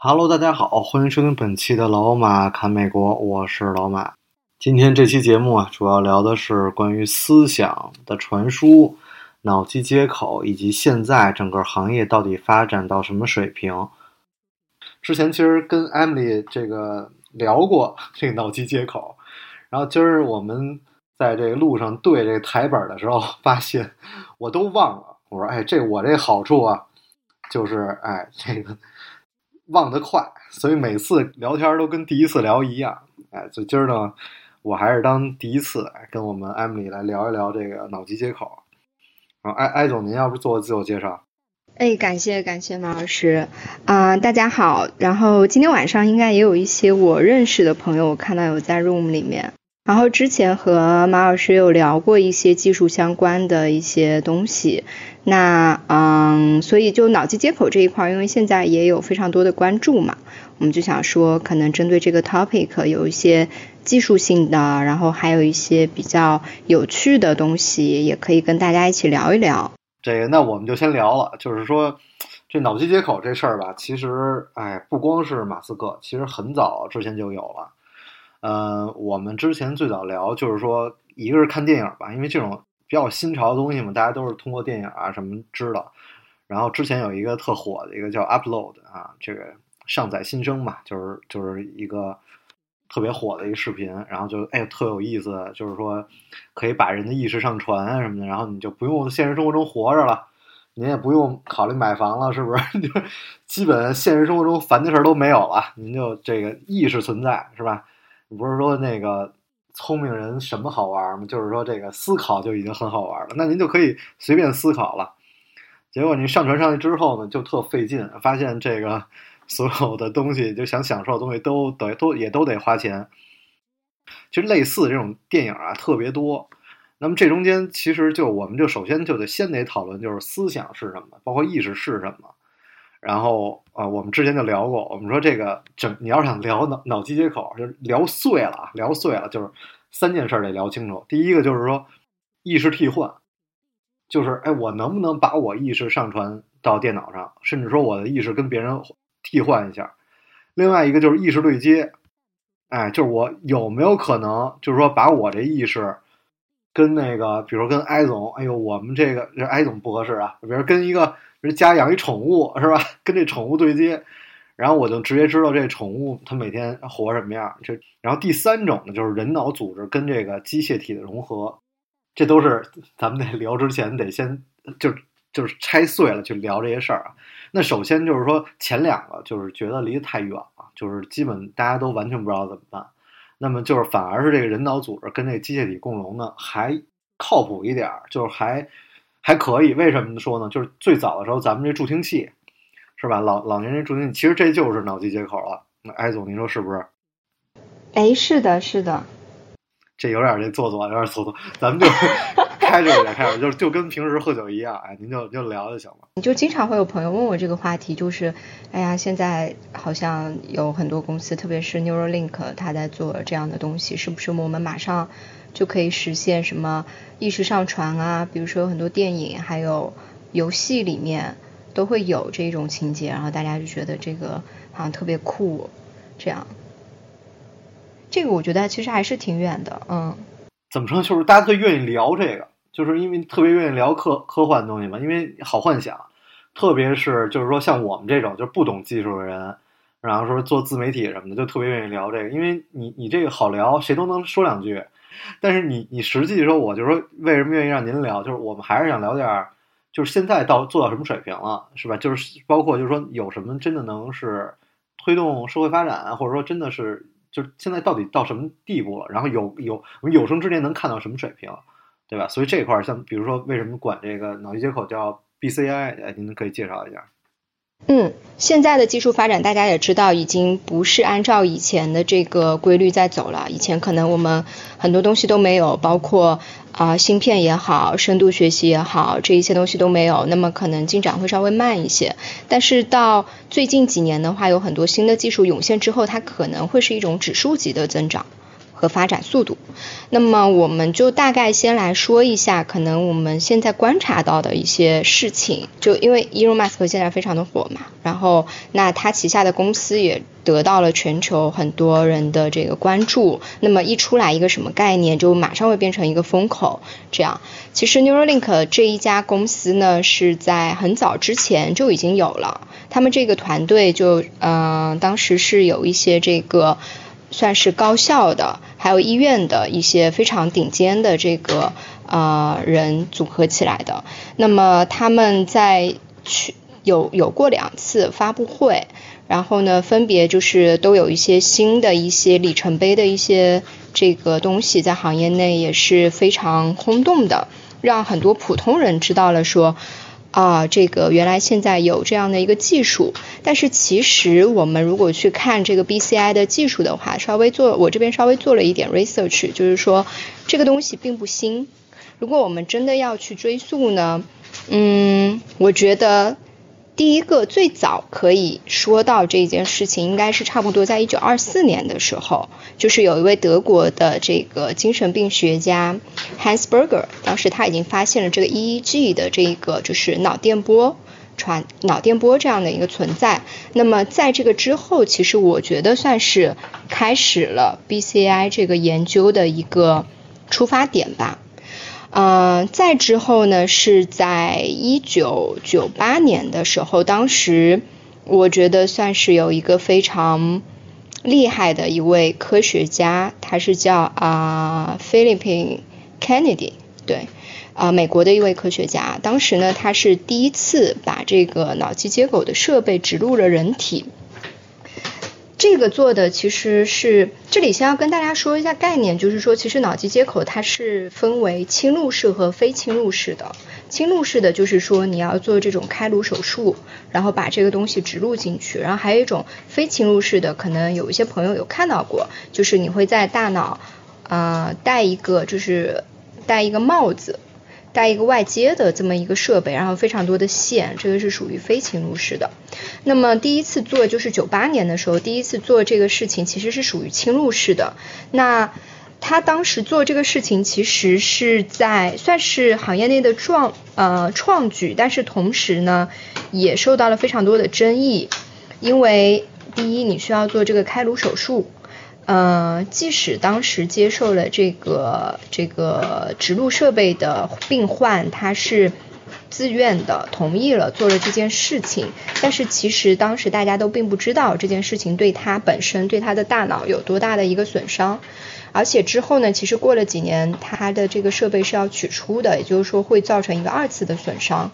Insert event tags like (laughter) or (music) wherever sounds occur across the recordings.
Hello，大家好，欢迎收听本期的老马侃美国，我是老马。今天这期节目啊，主要聊的是关于思想的传输、脑机接口，以及现在整个行业到底发展到什么水平。之前其实跟 Emily 这个聊过这个脑机接口，然后今儿我们在这个路上对这个台本的时候，发现我都忘了。我说，哎，这我这好处啊，就是哎这个。忘得快，所以每次聊天都跟第一次聊一样。哎，所以今儿呢，我还是当第一次跟我们 Emily 来聊一聊这个脑机接口。啊，艾艾总，您要不做个自我介绍？哎，感谢感谢马老师啊，大家好。然后今天晚上应该也有一些我认识的朋友，我看到有在 Room 里面。然后之前和马老师有聊过一些技术相关的一些东西。那嗯，所以就脑机接口这一块，因为现在也有非常多的关注嘛，我们就想说，可能针对这个 topic 有一些技术性的，然后还有一些比较有趣的东西，也可以跟大家一起聊一聊。这个，那我们就先聊了，就是说这脑机接口这事儿吧，其实哎，不光是马斯克，其实很早之前就有了。呃，我们之前最早聊就是说，一个是看电影吧，因为这种。比较新潮的东西嘛，大家都是通过电影啊什么知道。然后之前有一个特火的一个叫 Upload 啊，这个上载新生嘛，就是就是一个特别火的一个视频。然后就哎特有意思，就是说可以把人的意识上传啊什么的，然后你就不用现实生活中活着了，您也不用考虑买房了，是不是？(laughs) 就基本现实生活中烦的事儿都没有了，您就这个意识存在，是吧？不是说那个。聪明人什么好玩吗？就是说这个思考就已经很好玩了，那您就可以随便思考了。结果你上传上去之后呢，就特费劲，发现这个 (laughs) 所有的东西，就想享受的东西都得都也都得花钱。其实类似这种电影啊特别多。那么这中间其实就我们就首先就得先得讨论，就是思想是什么，包括意识是什么。然后啊，我们之前就聊过，我们说这个整你要想聊脑脑机接口，就聊碎了啊，聊碎了，就是三件事得聊清楚。第一个就是说意识替换，就是哎，我能不能把我意识上传到电脑上，甚至说我的意识跟别人替换一下。另外一个就是意识对接，哎，就是我有没有可能，就是说把我这意识跟那个，比如跟艾总，哎呦，我们这个这艾总不合适啊，比如跟一个。人家养一宠物是吧？(laughs) 跟这宠物对接，然后我就直接知道这宠物它每天活什么样。这然后第三种呢，就是人脑组织跟这个机械体的融合，这都是咱们得聊之前得先就就是拆碎了去聊这些事儿啊。那首先就是说前两个就是觉得离得太远了，就是基本大家都完全不知道怎么办。那么就是反而是这个人脑组织跟这机械体共融呢，还靠谱一点儿，就是还。还可以，为什么说呢？就是最早的时候，咱们这助听器，是吧？老老年人助听器，其实这就是脑机接口了。那艾总，您说是不是？哎，是的，是的。这有点这做作，有点做作。咱们就开着点，开着，就就跟平时喝酒一样，哎，您就就聊就行了。你就经常会有朋友问我这个话题，就是，哎呀，现在好像有很多公司，特别是 Neuralink，他在做这样的东西，是不是我们马上？就可以实现什么意识上传啊？比如说很多电影还有游戏里面都会有这种情节，然后大家就觉得这个好像特别酷，这样。这个我觉得其实还是挺远的，嗯。怎么说？就是大家最愿意聊这个，就是因为特别愿意聊科科幻的东西嘛，因为好幻想。特别是就是说像我们这种就是不懂技术的人，然后说做自媒体什么的，就特别愿意聊这个，因为你你这个好聊，谁都能说两句。但是你你实际说，我就说为什么愿意让您聊，就是我们还是想聊点，就是现在到做到什么水平了，是吧？就是包括就是说有什么真的能是推动社会发展，或者说真的是就是现在到底到什么地步了？然后有有我们有生之年能看到什么水平，对吧？所以这块儿像比如说为什么管这个脑机接口叫 BCI，哎，您可以介绍一下。嗯，现在的技术发展，大家也知道，已经不是按照以前的这个规律在走了。以前可能我们很多东西都没有，包括啊芯片也好，深度学习也好，这一些东西都没有，那么可能进展会稍微慢一些。但是到最近几年的话，有很多新的技术涌现之后，它可能会是一种指数级的增长。和发展速度，那么我们就大概先来说一下，可能我们现在观察到的一些事情。就因为 Elon Musk 现在非常的火嘛，然后那他旗下的公司也得到了全球很多人的这个关注。那么一出来一个什么概念，就马上会变成一个风口。这样，其实 Neuralink 这一家公司呢，是在很早之前就已经有了，他们这个团队就嗯，当时是有一些这个。算是高校的，还有医院的一些非常顶尖的这个呃人组合起来的。那么他们在去有有过两次发布会，然后呢，分别就是都有一些新的一些里程碑的一些这个东西，在行业内也是非常轰动的，让很多普通人知道了说。啊，这个原来现在有这样的一个技术，但是其实我们如果去看这个 BCI 的技术的话，稍微做我这边稍微做了一点 research，就是说这个东西并不新。如果我们真的要去追溯呢，嗯，我觉得。第一个最早可以说到这件事情，应该是差不多在一九二四年的时候，就是有一位德国的这个精神病学家 Hans Berger，当时他已经发现了这个 EEG 的这个就是脑电波传脑电波这样的一个存在。那么在这个之后，其实我觉得算是开始了 BCI 这个研究的一个出发点吧。嗯，再之后呢，是在一九九八年的时候，当时我觉得算是有一个非常厉害的一位科学家，他是叫啊 Philip Kennedy，对，啊美国的一位科学家，当时呢，他是第一次把这个脑机接口的设备植入了人体。这个做的其实是，这里先要跟大家说一下概念，就是说，其实脑机接口它是分为侵入式和非侵入式的。侵入式的就是说你要做这种开颅手术，然后把这个东西植入进去，然后还有一种非侵入式的，可能有一些朋友有看到过，就是你会在大脑啊戴一个就是戴一个帽子。带一个外接的这么一个设备，然后非常多的线，这个是属于非侵入式的。那么第一次做就是九八年的时候，第一次做这个事情其实是属于侵入式的。那他当时做这个事情其实是在算是行业内的创呃创举，但是同时呢也受到了非常多的争议，因为第一你需要做这个开颅手术。呃，即使当时接受了这个这个植入设备的病患，他是自愿的同意了做了这件事情，但是其实当时大家都并不知道这件事情对他本身对他的大脑有多大的一个损伤，而且之后呢，其实过了几年，他的这个设备是要取出的，也就是说会造成一个二次的损伤，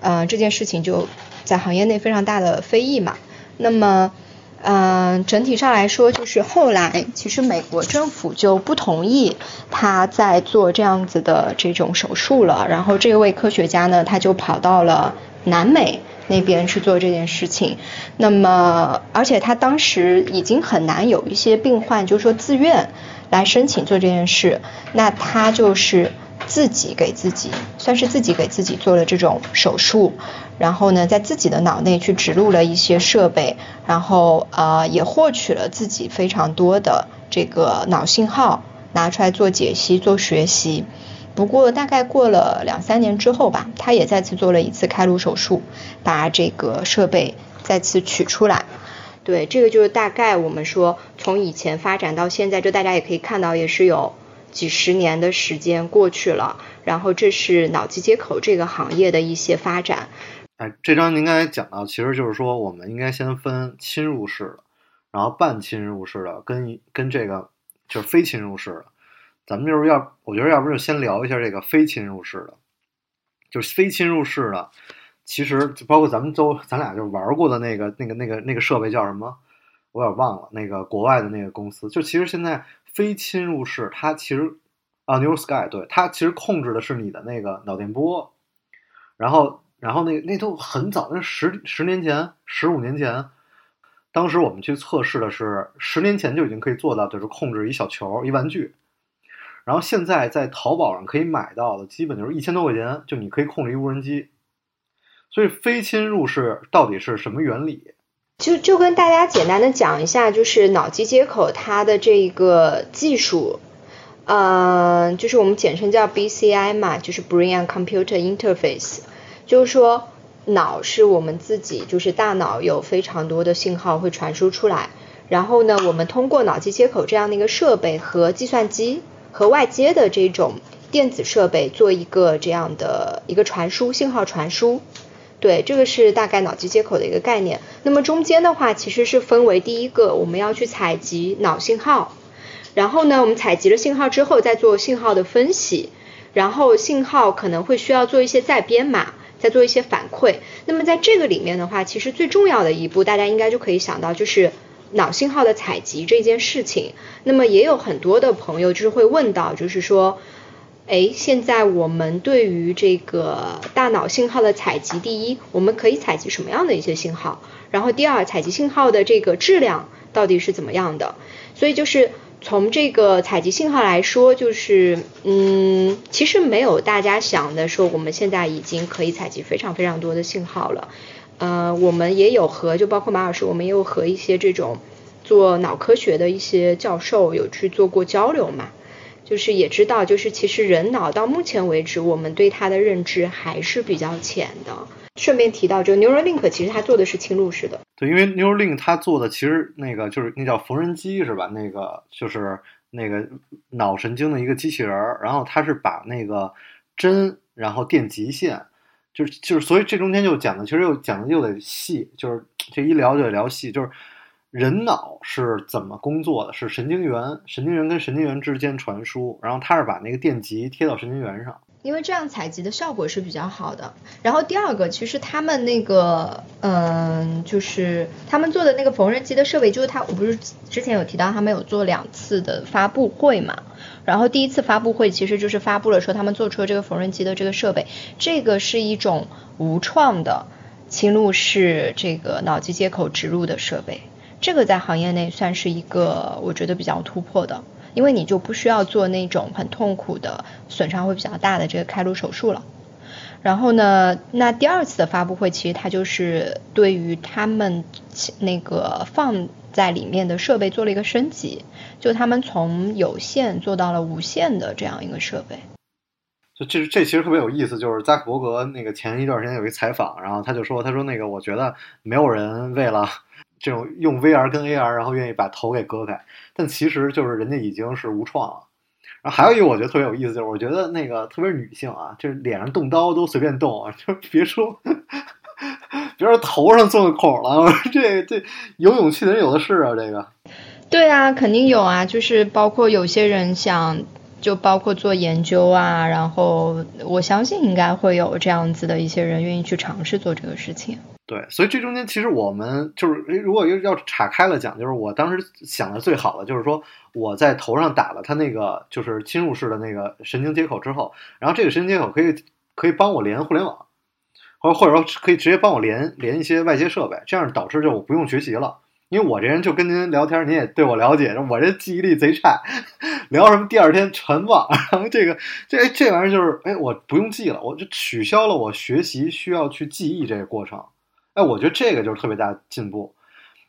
呃，这件事情就在行业内非常大的非议嘛，那么。嗯，整体上来说，就是后来其实美国政府就不同意他在做这样子的这种手术了。然后这位科学家呢，他就跑到了南美那边去做这件事情。那么，而且他当时已经很难有一些病患，就是说自愿来申请做这件事。那他就是。自己给自己，算是自己给自己做了这种手术，然后呢，在自己的脑内去植入了一些设备，然后呃也获取了自己非常多的这个脑信号，拿出来做解析、做学习。不过大概过了两三年之后吧，他也再次做了一次开颅手术，把这个设备再次取出来。对，这个就是大概我们说从以前发展到现在，就大家也可以看到，也是有。几十年的时间过去了，然后这是脑机接口这个行业的一些发展。哎，这章您刚才讲到，其实就是说，我们应该先分侵入式的，然后半侵入式的，跟跟这个就是非侵入式的。咱们就是要，我觉得要不就先聊一下这个非侵入式的，就是非侵入式的，其实就包括咱们都咱俩就玩过的那个那个那个那个设备叫什么？我有点忘了，那个国外的那个公司，就其实现在。非侵入式，它其实啊，New Sky，对它其实控制的是你的那个脑电波，然后，然后那那都很早，那十十年前、十五年前，当时我们去测试的是十年前就已经可以做到，就是控制一小球、一玩具。然后现在在淘宝上可以买到的，基本就是一千多块钱，就你可以控制一无人机。所以非侵入式到底是什么原理？就就跟大家简单的讲一下，就是脑机接口它的这个技术，呃，就是我们简称叫 BCI 嘛，就是 Brain and Computer Interface，就是说脑是我们自己，就是大脑有非常多的信号会传输出来，然后呢，我们通过脑机接口这样的一个设备和计算机和外接的这种电子设备做一个这样的一个传输信号传输。对，这个是大概脑机接口的一个概念。那么中间的话，其实是分为第一个，我们要去采集脑信号，然后呢，我们采集了信号之后，再做信号的分析，然后信号可能会需要做一些再编码，再做一些反馈。那么在这个里面的话，其实最重要的一步，大家应该就可以想到，就是脑信号的采集这件事情。那么也有很多的朋友就是会问到，就是说。哎，现在我们对于这个大脑信号的采集，第一，我们可以采集什么样的一些信号？然后第二，采集信号的这个质量到底是怎么样的？所以就是从这个采集信号来说，就是嗯，其实没有大家想的说，我们现在已经可以采集非常非常多的信号了。呃，我们也有和就包括马老师，我们也有和一些这种做脑科学的一些教授有去做过交流嘛。就是也知道，就是其实人脑到目前为止，我们对它的认知还是比较浅的。顺便提到，就 Neuralink 其实它做的是侵入式的。对，因为 Neuralink 它做的其实那个就是那叫缝纫机是吧？那个就是那个脑神经的一个机器人儿，然后它是把那个针，然后电极线，就是就是，所以这中间就讲的其实又讲的又得细，就是这一聊就得聊细，就是。人脑是怎么工作的？是神经元，神经元跟神经元之间传输，然后它是把那个电极贴到神经元上，因为这样采集的效果是比较好的。然后第二个，其实他们那个，嗯，就是他们做的那个缝纫机的设备，就是他，我不是之前有提到他们有做两次的发布会嘛？然后第一次发布会其实就是发布了说他们做出了这个缝纫机的这个设备，这个是一种无创的侵入式这个脑机接口植入的设备。这个在行业内算是一个我觉得比较突破的，因为你就不需要做那种很痛苦的损伤会比较大的这个开颅手术了。然后呢，那第二次的发布会其实它就是对于他们那个放在里面的设备做了一个升级，就他们从有线做到了无线的这样一个设备。就这这其实特别有意思，就是扎克伯格那个前一段时间有一采访，然后他就说，他说那个我觉得没有人为了。这种用 VR 跟 AR，然后愿意把头给割开，但其实就是人家已经是无创了。然后还有一个我觉得特别有意思，就是我觉得那个特别是女性啊，就是脸上动刀都随便动，就别说 (laughs) 别说头上做个孔了，我说这这有勇气的人有的是啊，这个。对啊，肯定有啊，就是包括有些人想，就包括做研究啊，然后我相信应该会有这样子的一些人愿意去尝试做这个事情。对，所以这中间其实我们就是，如果要要岔开了讲，就是我当时想的最好的就是说，我在头上打了它那个就是侵入式的那个神经接口之后，然后这个神经接口可以可以帮我连互联网，或者或者说可以直接帮我连连一些外接设备，这样导致就我不用学习了，因为我这人就跟您聊天，您也对我了解，我这记忆力贼差，(laughs) 聊什么第二天全忘，(laughs) 然后这个这这玩意儿就是哎，我不用记了，我就取消了我学习需要去记忆这个过程。哎，我觉得这个就是特别大进步，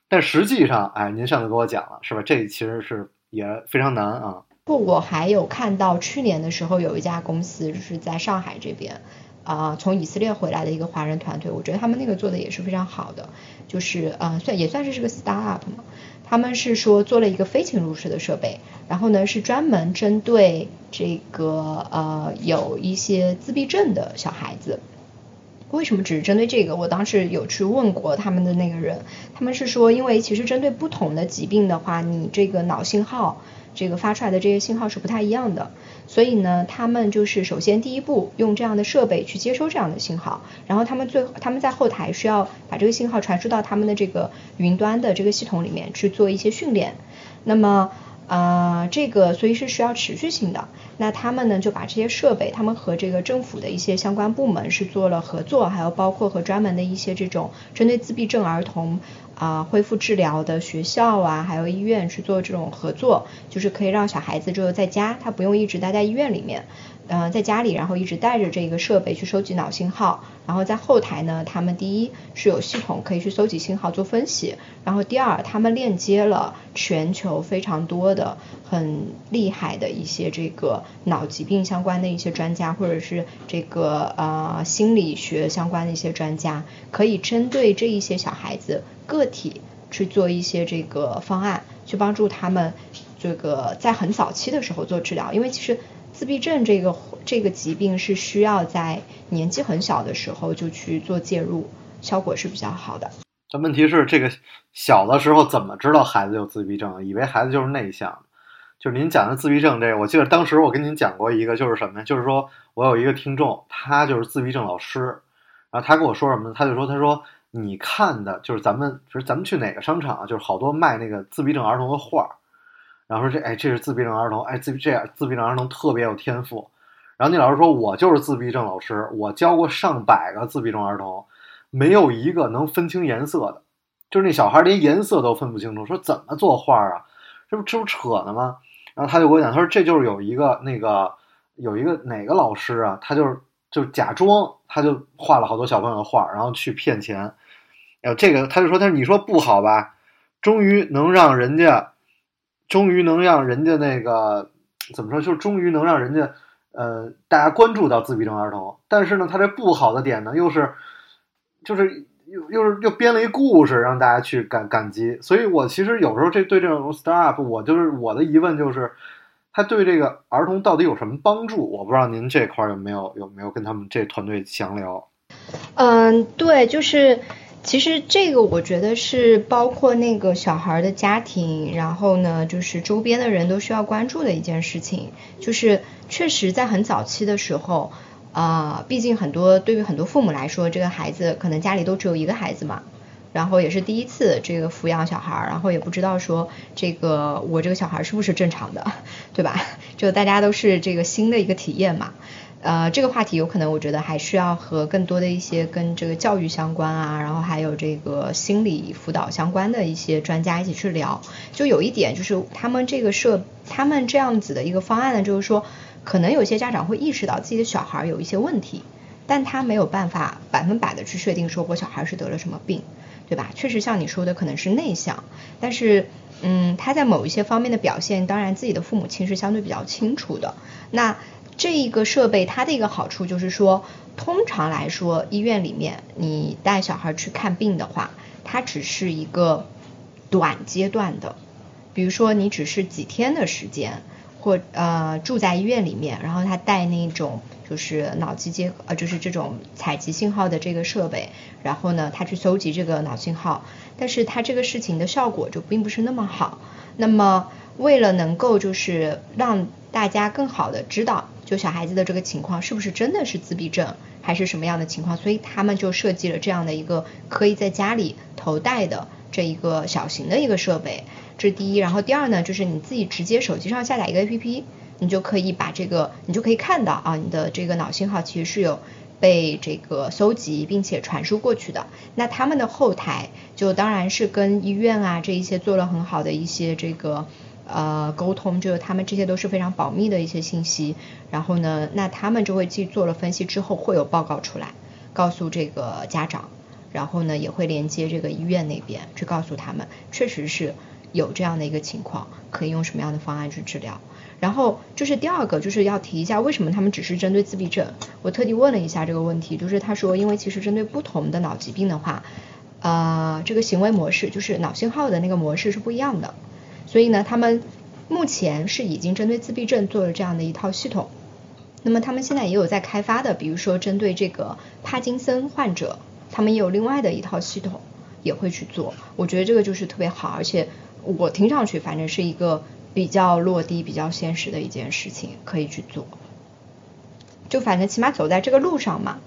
但实际上，哎，您上次跟我讲了，是吧？这其实是也非常难啊。不，我还有看到去年的时候有一家公司是在上海这边，啊，从以色列回来的一个华人团队，我觉得他们那个做的也是非常好的，就是呃，算也算是是个 startup 嘛。他们是说做了一个非侵入式的设备，然后呢是专门针对这个呃有一些自闭症的小孩子。为什么只是针对这个？我当时有去问过他们的那个人，他们是说，因为其实针对不同的疾病的话，你这个脑信号这个发出来的这些信号是不太一样的，所以呢，他们就是首先第一步用这样的设备去接收这样的信号，然后他们最他们在后台需要把这个信号传输到他们的这个云端的这个系统里面去做一些训练。那么，呃，这个所以是需要持续性的。那他们呢就把这些设备，他们和这个政府的一些相关部门是做了合作，还有包括和专门的一些这种针对自闭症儿童啊、恢复治疗的学校啊，还有医院去做这种合作，就是可以让小孩子就在家，他不用一直待在医院里面。呃，在家里，然后一直带着这个设备去收集脑信号，然后在后台呢，他们第一是有系统可以去搜集信号做分析，然后第二，他们链接了全球非常多的很厉害的一些这个脑疾病相关的一些专家，或者是这个呃心理学相关的一些专家，可以针对这一些小孩子个体去做一些这个方案，去帮助他们这个在很早期的时候做治疗，因为其实。自闭症这个这个疾病是需要在年纪很小的时候就去做介入，效果是比较好的。但问题是，这个小的时候怎么知道孩子有自闭症？以为孩子就是内向。就是您讲的自闭症这个，我记得当时我跟您讲过一个，就是什么呀？就是说我有一个听众，他就是自闭症老师，然后他跟我说什么呢？他就说，他说你看的就是咱们，就是咱们去哪个商场啊？就是好多卖那个自闭症儿童的画儿。然后说这哎，这是自闭症儿童，哎，自这样自闭症儿童特别有天赋。然后那老师说，我就是自闭症老师，我教过上百个自闭症儿童，没有一个能分清颜色的，就是那小孩连颜色都分不清楚。说怎么作画啊？这不这不扯呢吗？然后他就给我讲，他说这就是有一个那个有一个哪个老师啊，他就是就假装他就画了好多小朋友的画，然后去骗钱。呃，这个他就说，他说你说不好吧？终于能让人家。终于能让人家那个怎么说，就是终于能让人家呃大家关注到自闭症儿童，但是呢，他这不好的点呢，又是就是又又是又编了一故事让大家去感感激，所以我其实有时候这对这种 startup，我就是我的疑问就是，他对这个儿童到底有什么帮助？我不知道您这块有没有有没有跟他们这团队详聊？嗯，对，就是。其实这个我觉得是包括那个小孩的家庭，然后呢，就是周边的人都需要关注的一件事情。就是确实在很早期的时候，啊，毕竟很多对于很多父母来说，这个孩子可能家里都只有一个孩子嘛，然后也是第一次这个抚养小孩，然后也不知道说这个我这个小孩是不是正常的，对吧？(laughs) 就大家都是这个新的一个体验嘛。呃，这个话题有可能，我觉得还需要和更多的一些跟这个教育相关啊，然后还有这个心理辅导相关的一些专家一起去聊。就有一点，就是他们这个设，他们这样子的一个方案呢，就是说，可能有些家长会意识到自己的小孩有一些问题，但他没有办法百分百的去确定说我小孩是得了什么病，对吧？确实像你说的，可能是内向，但是，嗯，他在某一些方面的表现，当然自己的父母亲是相对比较清楚的。那这一个设备它的一个好处就是说，通常来说，医院里面你带小孩去看病的话，它只是一个短阶段的，比如说你只是几天的时间，或呃住在医院里面，然后他带那种就是脑机接呃就是这种采集信号的这个设备，然后呢他去搜集这个脑信号，但是他这个事情的效果就并不是那么好。那么为了能够就是让大家更好的知道。就小孩子的这个情况是不是真的是自闭症，还是什么样的情况？所以他们就设计了这样的一个可以在家里头戴的这一个小型的一个设备，这是第一。然后第二呢，就是你自己直接手机上下载一个 APP，你就可以把这个，你就可以看到啊，你的这个脑信号其实是有被这个搜集并且传输过去的。那他们的后台就当然是跟医院啊这一些做了很好的一些这个。呃，沟通就是他们这些都是非常保密的一些信息，然后呢，那他们就会去做了分析之后会有报告出来，告诉这个家长，然后呢也会连接这个医院那边去告诉他们，确实是有这样的一个情况，可以用什么样的方案去治疗。然后就是第二个就是要提一下，为什么他们只是针对自闭症？我特地问了一下这个问题，就是他说，因为其实针对不同的脑疾病的话，呃，这个行为模式就是脑信号的那个模式是不一样的。所以呢，他们目前是已经针对自闭症做了这样的一套系统。那么他们现在也有在开发的，比如说针对这个帕金森患者，他们也有另外的一套系统也会去做。我觉得这个就是特别好，而且我听上去反正是一个比较落地、比较现实的一件事情，可以去做。就反正起码走在这个路上嘛。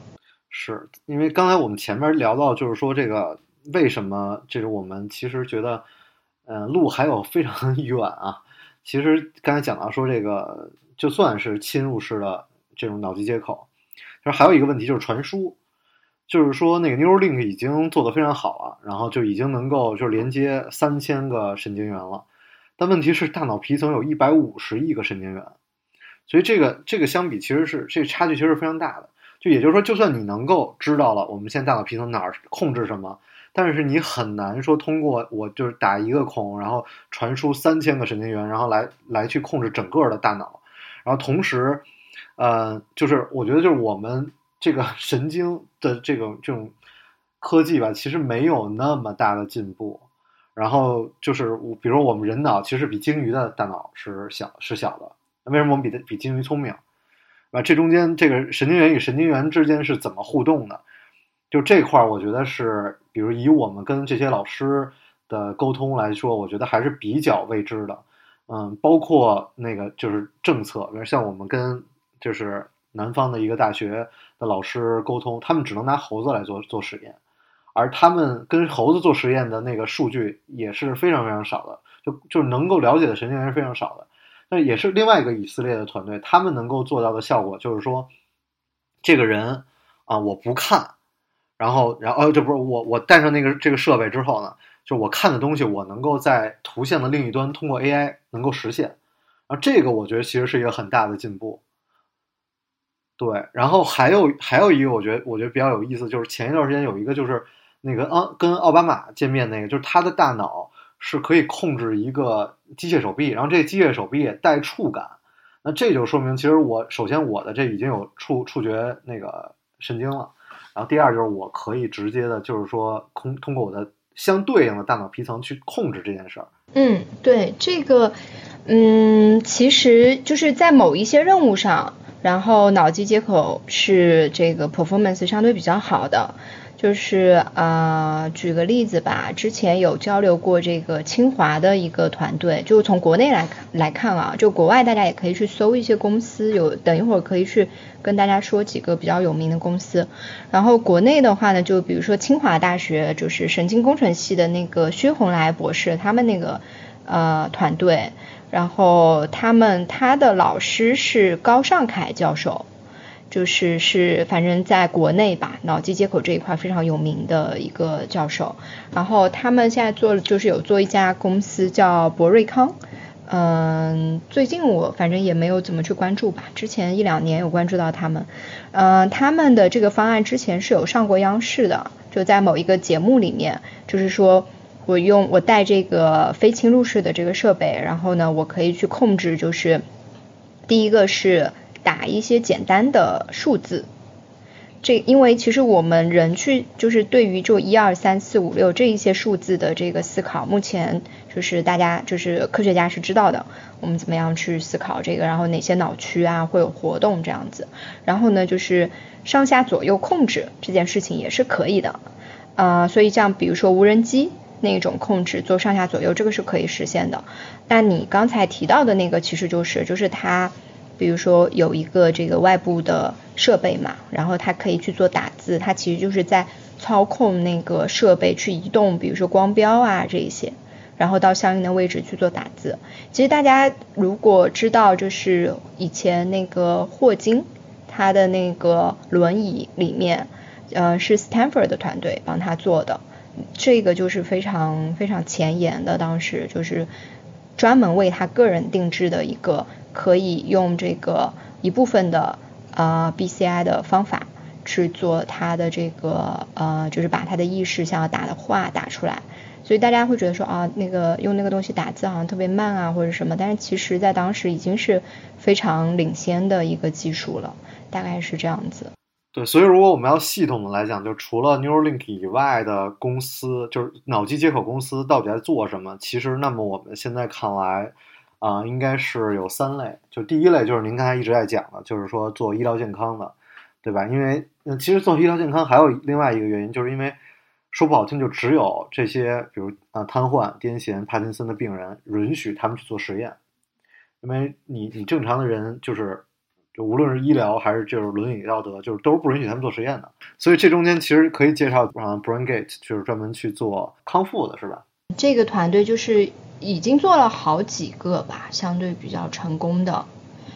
是因为刚才我们前面聊到，就是说这个为什么，这是我们其实觉得。嗯，路还有非常远啊。其实刚才讲到说这个，就算是侵入式的这种脑机接口，就是还有一个问题就是传输，就是说那个 Neuralink 已经做得非常好了，然后就已经能够就是连接三千个神经元了，但问题是大脑皮层有一百五十亿个神经元，所以这个这个相比其实是这个差距其实是非常大的。就也就是说，就算你能够知道了我们现在大脑皮层哪儿控制什么，但是你很难说通过我就是打一个孔，然后传输三千个神经元，然后来来去控制整个的大脑。然后同时，呃，就是我觉得就是我们这个 (laughs) 神经的这种这种科技吧，其实没有那么大的进步。然后就是我比如我们人脑其实比鲸鱼的大脑是小是小的，那为什么我们比的比鲸鱼聪明？啊，这中间这个神经元与神经元之间是怎么互动的？就这块儿，我觉得是，比如以我们跟这些老师的沟通来说，我觉得还是比较未知的。嗯，包括那个就是政策，比如像我们跟就是南方的一个大学的老师沟通，他们只能拿猴子来做做实验，而他们跟猴子做实验的那个数据也是非常非常少的，就就是能够了解的神经元是非常少的。那也是另外一个以色列的团队，他们能够做到的效果就是说，这个人啊，我不看，然后，然后，这不是我，我带上那个这个设备之后呢，就我看的东西，我能够在图像的另一端通过 AI 能够实现，啊，这个我觉得其实是一个很大的进步。对，然后还有还有一个，我觉得我觉得比较有意思，就是前一段时间有一个就是那个奥跟奥巴马见面那个，就是他的大脑。是可以控制一个机械手臂，然后这机械手臂也带触感，那这就说明其实我首先我的这已经有触触觉那个神经了，然后第二就是我可以直接的，就是说通通过我的相对应的大脑皮层去控制这件事儿。嗯，对这个，嗯，其实就是在某一些任务上，然后脑机接口是这个 performance 相对比较好的。就是啊，举个例子吧，之前有交流过这个清华的一个团队，就从国内来来看啊，就国外大家也可以去搜一些公司，有等一会儿可以去跟大家说几个比较有名的公司。然后国内的话呢，就比如说清华大学，就是神经工程系的那个薛红来博士，他们那个呃团队，然后他们他的老师是高尚凯教授。就是是，反正在国内吧，脑机接口这一块非常有名的一个教授。然后他们现在做，就是有做一家公司叫博瑞康。嗯，最近我反正也没有怎么去关注吧，之前一两年有关注到他们。嗯，他们的这个方案之前是有上过央视的，就在某一个节目里面，就是说我用我带这个非侵入式的这个设备，然后呢，我可以去控制，就是第一个是。打一些简单的数字，这因为其实我们人去就是对于就一二三四五六这一些数字的这个思考，目前就是大家就是科学家是知道的，我们怎么样去思考这个，然后哪些脑区啊会有活动这样子，然后呢就是上下左右控制这件事情也是可以的，呃，所以像比如说无人机那种控制做上下左右这个是可以实现的，但你刚才提到的那个其实就是就是它。比如说有一个这个外部的设备嘛，然后它可以去做打字，它其实就是在操控那个设备去移动，比如说光标啊这一些，然后到相应的位置去做打字。其实大家如果知道，就是以前那个霍金他的那个轮椅里面，呃是 Stanford 的团队帮他做的，这个就是非常非常前沿的，当时就是专门为他个人定制的一个。可以用这个一部分的呃 BCI 的方法去做它的这个呃，就是把它的意识想要打的话打出来，所以大家会觉得说啊，那个用那个东西打字好像特别慢啊或者什么，但是其实在当时已经是非常领先的一个技术了，大概是这样子。对，所以如果我们要系统的来讲，就除了 Neuralink 以外的公司，就是脑机接口公司到底在做什么？其实，那么我们现在看来。啊，应该是有三类，就第一类就是您刚才一直在讲的，就是说做医疗健康的，对吧？因为其实做医疗健康还有另外一个原因，就是因为说不好听，就只有这些，比如啊瘫痪、癫痫、帕金森的病人允许他们去做实验，因为你你正常的人就是，就无论是医疗还是就是伦理道德，就是都是不允许他们做实验的。所以这中间其实可以介绍啊，Brain Gate 就是专门去做康复的，是吧？这个团队就是。已经做了好几个吧，相对比较成功的。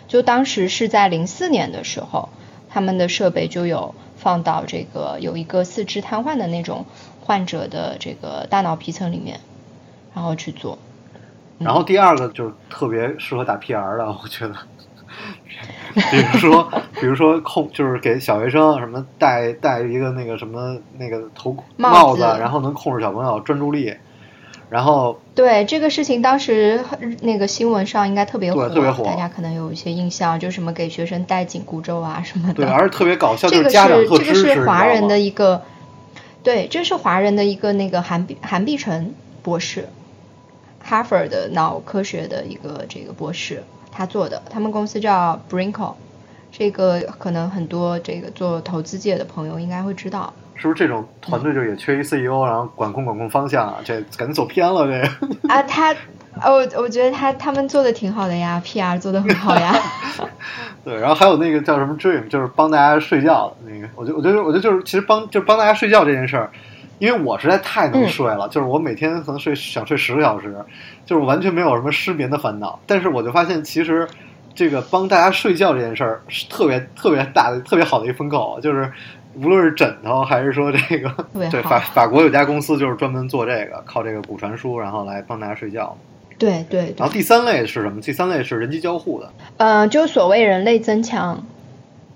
就当时是在零四年的时候，他们的设备就有放到这个有一个四肢瘫痪的那种患者的这个大脑皮层里面，然后去做。然后第二个就是特别适合打 PR 的，我觉得，比如说，(laughs) 比如说控，就是给小学生什么戴戴一个那个什么那个头帽子然后能控制小朋友专注力，然后对这个事情，当时那个新闻上应该特别火，对特别火大家可能有一些印象，就什么给学生戴紧箍咒啊什么的。对，而且特别搞笑，这个就是家长特这个，是华人的一个，对，这是华人的一个那个韩碧韩碧晨博士，哈佛的脑科学的一个这个博士，他做的，他们公司叫 Brinkle，这个可能很多这个做投资界的朋友应该会知道。是不是这种团队就也缺一 CEO，然后管控管控方向啊？这感觉走偏了，这个。啊，他，我，我觉得他他们做的挺好的呀，PR 做的很好呀。(laughs) 对，然后还有那个叫什么 Dream，就是帮大家睡觉的那个。我觉，我觉得，我觉得就是其实帮就是帮大家睡觉这件事儿，因为我实在太能嗯睡了，就是我每天可能睡想睡十个小时，就是完全没有什么失眠的烦恼。但是我就发现，其实这个帮大家睡觉这件事儿是特别特别大的、特别好的一个风口，就是无论是枕头还是说这个，对法法国有家公司就是专门做这个，靠这个骨传输，然后来帮大家睡觉。对对对然后第三类是什么？第三类是人机交互的。嗯，就所谓人类增强，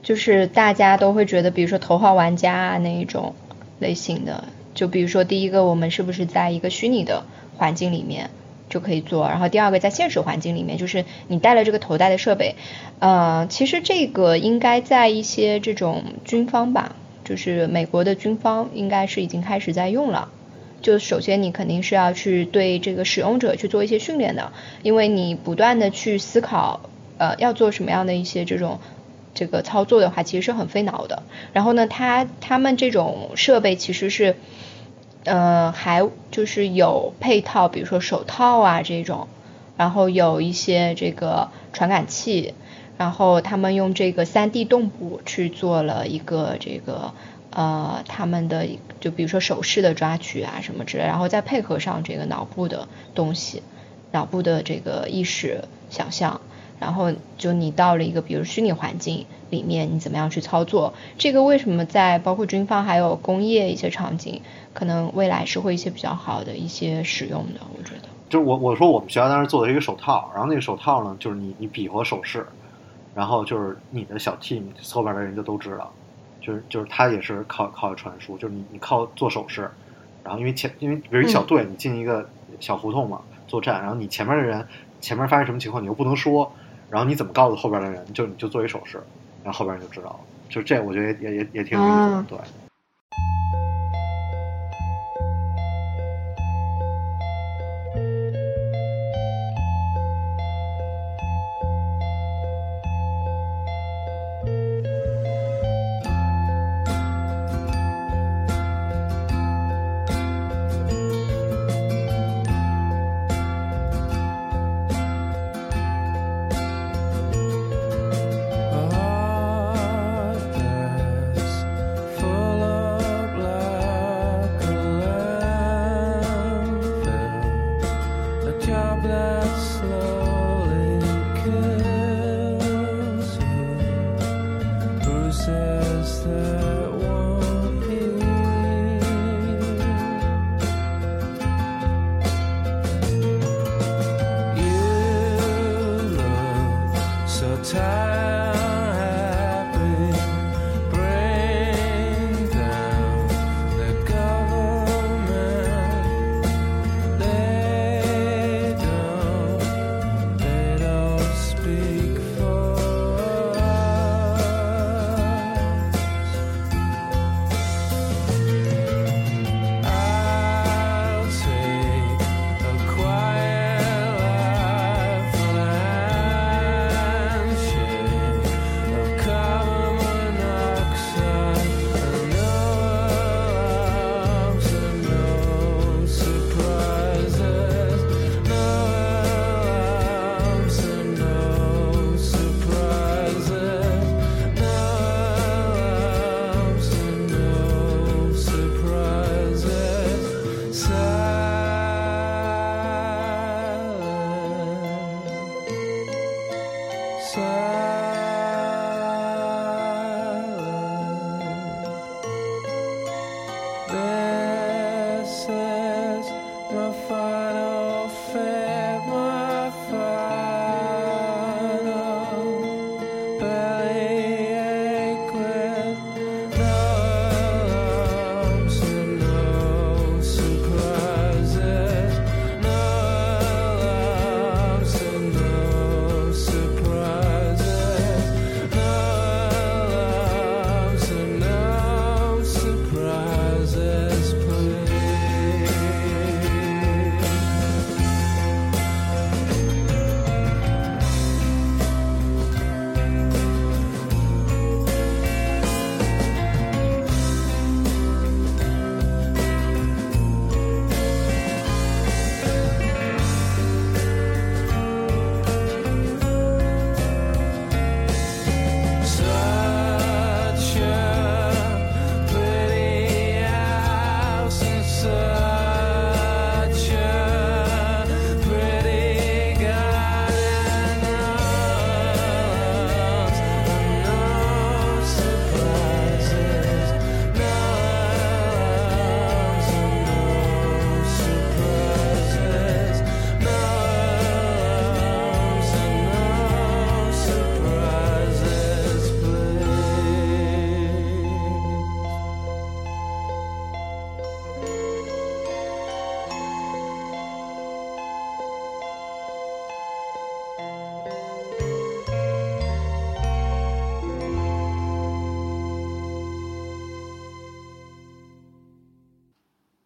就是大家都会觉得，比如说头号玩家啊那一种类型的，就比如说第一个，我们是不是在一个虚拟的环境里面就可以做，然后第二个在现实环境里面，就是你带了这个头戴的设备，呃，其实这个应该在一些这种军方吧，就是美国的军方应该是已经开始在用了。就首先你肯定是要去对这个使用者去做一些训练的，因为你不断的去思考，呃，要做什么样的一些这种这个操作的话，其实是很费脑的。然后呢，他他们这种设备其实是，呃，还就是有配套，比如说手套啊这种，然后有一些这个传感器，然后他们用这个 3D 动捕去做了一个这个呃他们的就比如说手势的抓取啊什么之类，然后再配合上这个脑部的东西，脑部的这个意识想象，然后就你到了一个比如虚拟环境里面，你怎么样去操作？这个为什么在包括军方还有工业一些场景，可能未来是会一些比较好的一些使用的，我觉得。就是我我说我们学校当时做的一个手套，然后那个手套呢，就是你你比划手势，然后就是你的小 team 后边的人就都知道，就是就是他也是靠靠传输，就是你你靠做手势，然后因为前因为比如一小队，你进一个小胡同嘛作战，然后你前面的人前面发生什么情况你又不能说，然后你怎么告诉后边的人，就你就做一手势，然后后边人就知道了，就这我觉得也也也也挺有意思的，啊对。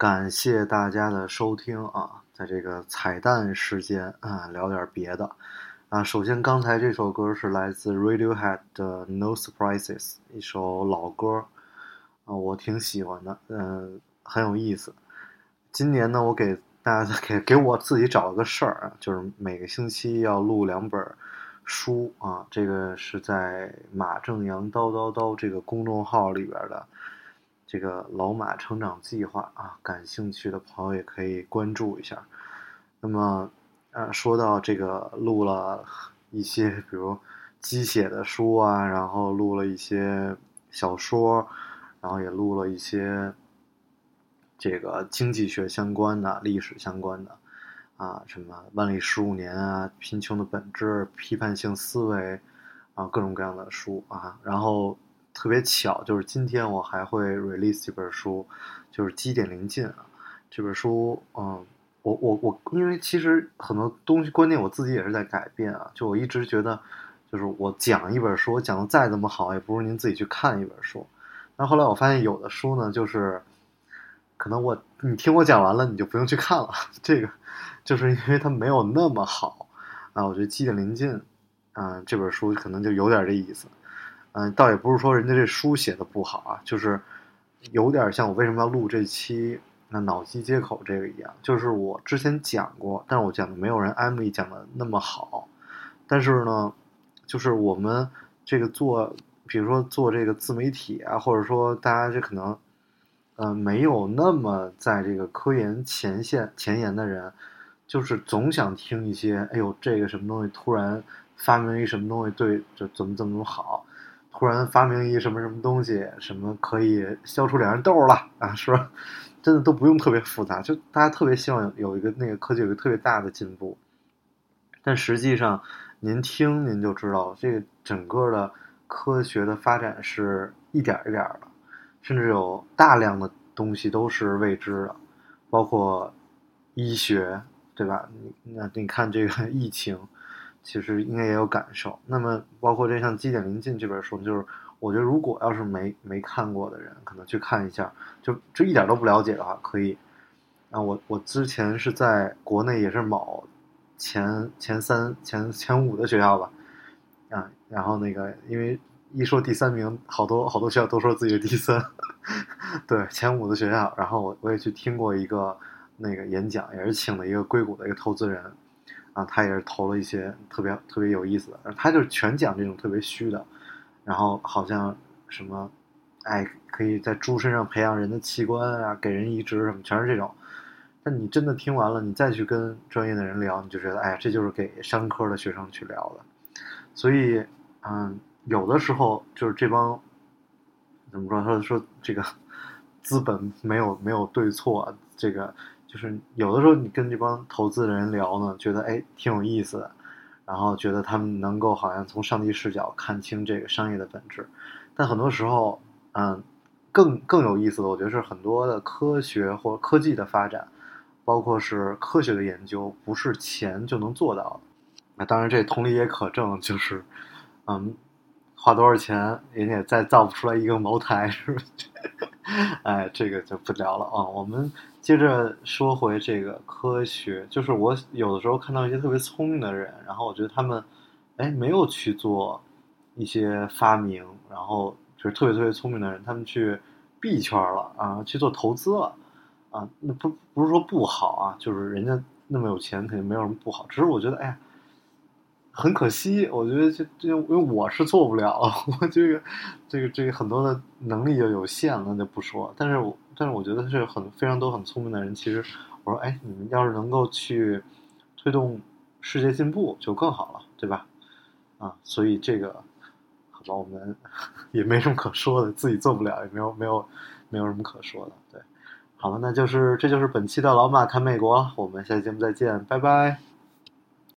感谢大家的收听啊，在这个彩蛋时间啊，聊点别的啊。首先，刚才这首歌是来自 Radiohead 的《No Surprises》，一首老歌啊，我挺喜欢的，嗯、很有意思。今年呢，我给大家 (laughs) 给给我自己找了个事儿啊，就是每个星期要录两本书啊，这个是在马正阳叨叨叨这个公众号里边的。这个老马成长计划啊，感兴趣的朋友也可以关注一下。那么，呃，说到这个录了一些，比如鸡血的书啊，然后录了一些小说，然后也录了一些这个经济学相关的、历史相关的啊，什么万历十五年啊、贫穷的本质、批判性思维啊，各种各样的书啊，然后。特别巧，就是今天我还会 release 这本书，就是《基点临近》啊。这本书，嗯，我我我，因为其实很多东西观念我自己也是在改变啊。就我一直觉得，就是我讲一本书，我讲的再怎么好，也不如您自己去看一本书。但后来我发现，有的书呢，就是可能我你听我讲完了，你就不用去看了。(laughs) 这个就是因为它没有那么好啊。我觉得《基点临近》啊，这本书可能就有点这意思。嗯，倒也不是说人家这书写的不好啊，就是有点像我为什么要录这期那脑机接口这个一样，就是我之前讲过，但是我讲的没有人 Emily 讲的那么好，但是呢，就是我们这个做，比如说做这个自媒体啊，或者说大家这可能，呃，没有那么在这个科研前线前沿的人，就是总想听一些，哎呦，这个什么东西突然发明一什么东西，对，就怎么怎么好。突然发明一什么什么东西，什么可以消除脸上痘了 (laughs) 啊？是吧？真的都不用特别复杂，就大家特别希望有一个那个科技有一个特别大的进步。但实际上，您听您就知道，这个整个的科学的发展是一点一点的，甚至有大量的东西都是未知的，包括医学，对吧？那你看这个疫情。其实应该也有感受。那么，包括这像《基点临近》这本书，就是我觉得如果要是没没看过的人，可能去看一下，就就一点都不了解的话，可以。啊，我我之前是在国内也是某前前三前前五的学校吧，啊，然后那个因为一说第三名，好多好多学校都说自己是第三，(laughs) 对前五的学校。然后我我也去听过一个那个演讲，也是请了一个硅谷的一个投资人。啊，他也是投了一些特别特别有意思的，他就全讲这种特别虚的，然后好像什么，哎，可以在猪身上培养人的器官啊，给人移植什么，全是这种。但你真的听完了，你再去跟专业的人聊，你就觉得，哎，这就是给商科的学生去聊的。所以，嗯，有的时候就是这帮怎么说？他说这个资本没有没有对错，这个就是有的时候你跟这帮投资人聊呢，觉得哎挺有意思的，然后觉得他们能够好像从上帝视角看清这个商业的本质，但很多时候，嗯，更更有意思的，我觉得是很多的科学或科技的发展，包括是科学的研究，不是钱就能做到的。那当然，这同理也可证，就是，嗯，花多少钱，人家也再造不出来一个茅台，是不是？(laughs) 哎，这个就不聊了啊。我们接着说回这个科学，就是我有的时候看到一些特别聪明的人，然后我觉得他们，哎，没有去做一些发明，然后就是特别特别聪明的人，他们去币圈了啊，去做投资了啊。那不不是说不好啊，就是人家那么有钱，肯定没有什么不好。只是我觉得，哎呀。很可惜，我觉得这这，因为我是做不了，(laughs) 我这个这个这个很多的能力就有限了，就不说。但是我但是我觉得是很非常多很聪明的人，其实我说，哎，你们要是能够去推动世界进步，就更好了，对吧？啊，所以这个好吧，我们 (laughs) 也没什么可说的，自己做不了，也没有没有没有什么可说的，对。好了，那就是这就是本期的老马看美国，我们下期节目再见，拜拜。